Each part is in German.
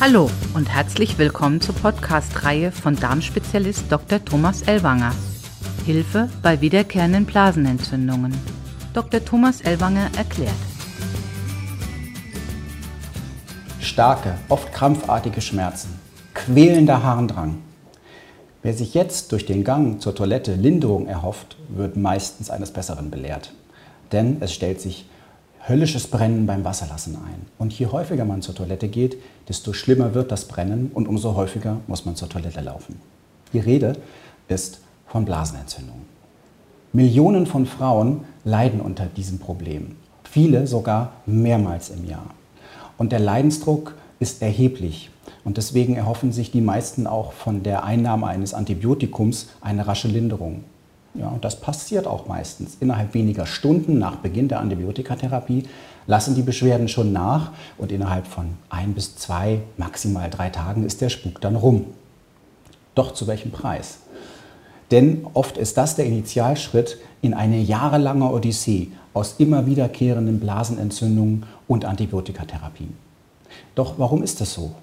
Hallo und herzlich willkommen zur Podcast-Reihe von Darmspezialist Dr. Thomas Ellwanger. Hilfe bei wiederkehrenden Blasenentzündungen. Dr. Thomas Ellwanger erklärt. Starke, oft krampfartige Schmerzen, quälender Harndrang. Wer sich jetzt durch den Gang zur Toilette Linderung erhofft, wird meistens eines Besseren belehrt. Denn es stellt sich höllisches Brennen beim Wasserlassen ein. Und je häufiger man zur Toilette geht, desto schlimmer wird das Brennen und umso häufiger muss man zur Toilette laufen. Die Rede ist von Blasenentzündung. Millionen von Frauen leiden unter diesem Problem. Viele sogar mehrmals im Jahr. Und der Leidensdruck ist erheblich. Und deswegen erhoffen sich die meisten auch von der Einnahme eines Antibiotikums eine rasche Linderung. Ja, und das passiert auch meistens. Innerhalb weniger Stunden nach Beginn der Antibiotikatherapie lassen die Beschwerden schon nach und innerhalb von ein bis zwei, maximal drei Tagen ist der Spuk dann rum. Doch zu welchem Preis? Denn oft ist das der Initialschritt in eine jahrelange Odyssee aus immer wiederkehrenden Blasenentzündungen und Antibiotikatherapien. Doch warum ist das so?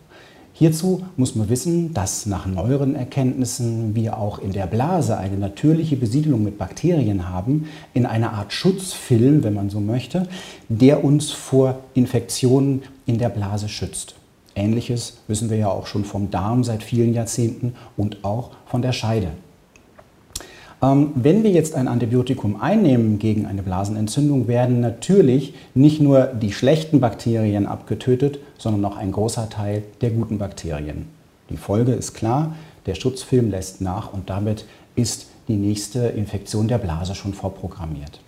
Hierzu muss man wissen, dass nach neueren Erkenntnissen wir auch in der Blase eine natürliche Besiedelung mit Bakterien haben, in einer Art Schutzfilm, wenn man so möchte, der uns vor Infektionen in der Blase schützt. Ähnliches wissen wir ja auch schon vom Darm seit vielen Jahrzehnten und auch von der Scheide. Ähm, wenn wir jetzt ein Antibiotikum einnehmen gegen eine Blasenentzündung, werden natürlich nicht nur die schlechten Bakterien abgetötet, sondern auch ein großer Teil der guten Bakterien. Die Folge ist klar, der Schutzfilm lässt nach und damit ist die nächste Infektion der Blase schon vorprogrammiert.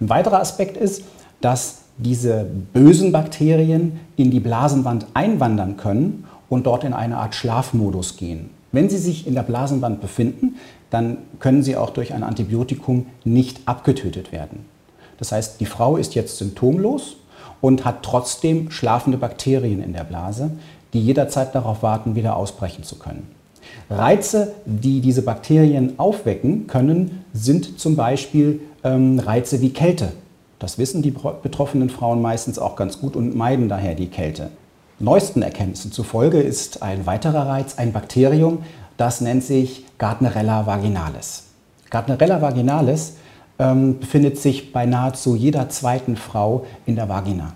Ein weiterer Aspekt ist, dass diese bösen Bakterien in die Blasenwand einwandern können und dort in eine Art Schlafmodus gehen. Wenn sie sich in der Blasenwand befinden, dann können sie auch durch ein Antibiotikum nicht abgetötet werden. Das heißt, die Frau ist jetzt symptomlos und hat trotzdem schlafende Bakterien in der Blase, die jederzeit darauf warten, wieder ausbrechen zu können. Reize, die diese Bakterien aufwecken können, sind zum Beispiel ähm, Reize wie Kälte. Das wissen die betroffenen Frauen meistens auch ganz gut und meiden daher die Kälte. Neuesten Erkenntnissen zufolge ist ein weiterer Reiz ein Bakterium, das nennt sich Gardnerella vaginalis. Gardnerella vaginalis ähm, befindet sich bei nahezu jeder zweiten Frau in der Vagina.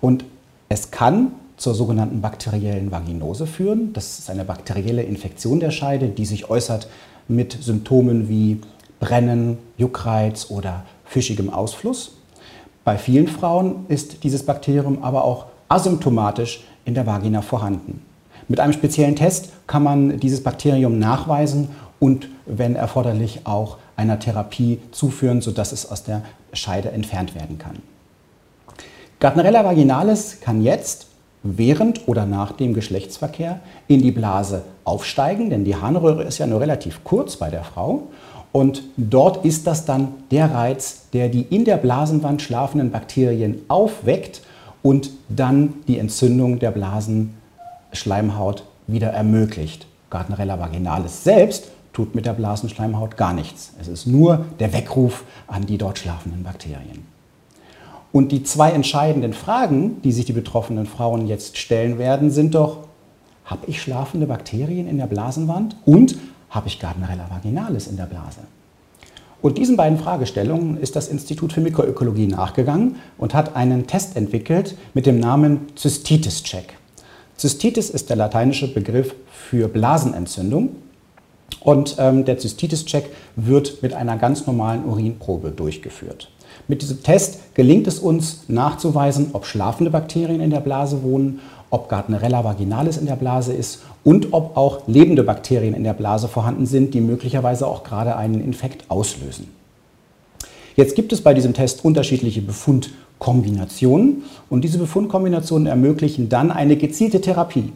Und es kann zur sogenannten bakteriellen Vaginose führen. Das ist eine bakterielle Infektion der Scheide, die sich äußert mit Symptomen wie Brennen, Juckreiz oder fischigem Ausfluss. Bei vielen Frauen ist dieses Bakterium aber auch asymptomatisch in der Vagina vorhanden. Mit einem speziellen Test kann man dieses Bakterium nachweisen und, wenn erforderlich, auch einer Therapie zuführen, sodass es aus der Scheide entfernt werden kann. Gardnerella vaginalis kann jetzt während oder nach dem Geschlechtsverkehr in die Blase aufsteigen, denn die Harnröhre ist ja nur relativ kurz bei der Frau. Und dort ist das dann der Reiz, der die in der Blasenwand schlafenden Bakterien aufweckt und dann die Entzündung der Blasen Schleimhaut wieder ermöglicht. Gardnerella vaginalis selbst tut mit der Blasenschleimhaut gar nichts. Es ist nur der Weckruf an die dort schlafenden Bakterien. Und die zwei entscheidenden Fragen, die sich die betroffenen Frauen jetzt stellen werden, sind doch, habe ich schlafende Bakterien in der Blasenwand und habe ich Gardnerella vaginalis in der Blase? Und diesen beiden Fragestellungen ist das Institut für Mikroökologie nachgegangen und hat einen Test entwickelt mit dem Namen Zystitis-Check. Zystitis ist der lateinische Begriff für Blasenentzündung. Und ähm, der Zystitis-Check wird mit einer ganz normalen Urinprobe durchgeführt. Mit diesem Test gelingt es uns nachzuweisen, ob schlafende Bakterien in der Blase wohnen, ob Gardnerella vaginalis in der Blase ist und ob auch lebende Bakterien in der Blase vorhanden sind, die möglicherweise auch gerade einen Infekt auslösen. Jetzt gibt es bei diesem Test unterschiedliche Befund- Kombinationen. Und diese Befundkombinationen ermöglichen dann eine gezielte Therapie.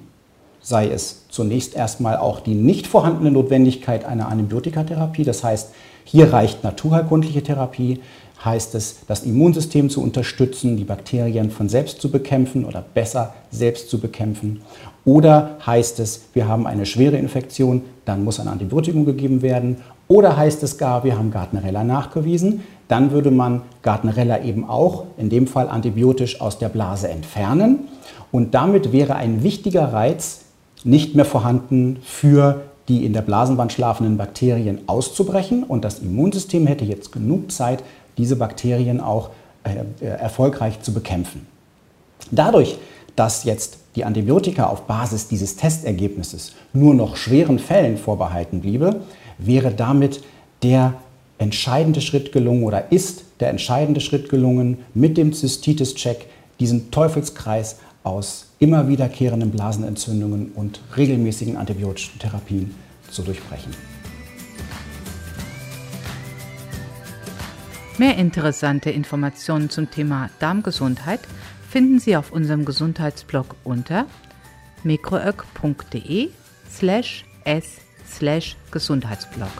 Sei es zunächst erstmal auch die nicht vorhandene Notwendigkeit einer Antibiotikatherapie. Das heißt, hier reicht naturheilkundliche Therapie, heißt es, das Immunsystem zu unterstützen, die Bakterien von selbst zu bekämpfen oder besser selbst zu bekämpfen. Oder heißt es, wir haben eine schwere Infektion, dann muss ein Antibiotikum gegeben werden. Oder heißt es gar, wir haben Gardnerella nachgewiesen, dann würde man Gardnerella eben auch, in dem Fall antibiotisch, aus der Blase entfernen. Und damit wäre ein wichtiger Reiz nicht mehr vorhanden für die in der Blasenwand schlafenden Bakterien auszubrechen. Und das Immunsystem hätte jetzt genug Zeit, diese Bakterien auch äh, erfolgreich zu bekämpfen. Dadurch, dass jetzt die Antibiotika auf Basis dieses Testergebnisses nur noch schweren Fällen vorbehalten bliebe, wäre damit der entscheidende Schritt gelungen oder ist der entscheidende Schritt gelungen, mit dem Zystitis-Check diesen Teufelskreis aus immer wiederkehrenden Blasenentzündungen und regelmäßigen antibiotischen Therapien zu durchbrechen. Mehr interessante Informationen zum Thema Darmgesundheit finden Sie auf unserem Gesundheitsblog unter mikroök.de slash s slash Gesundheitsblog.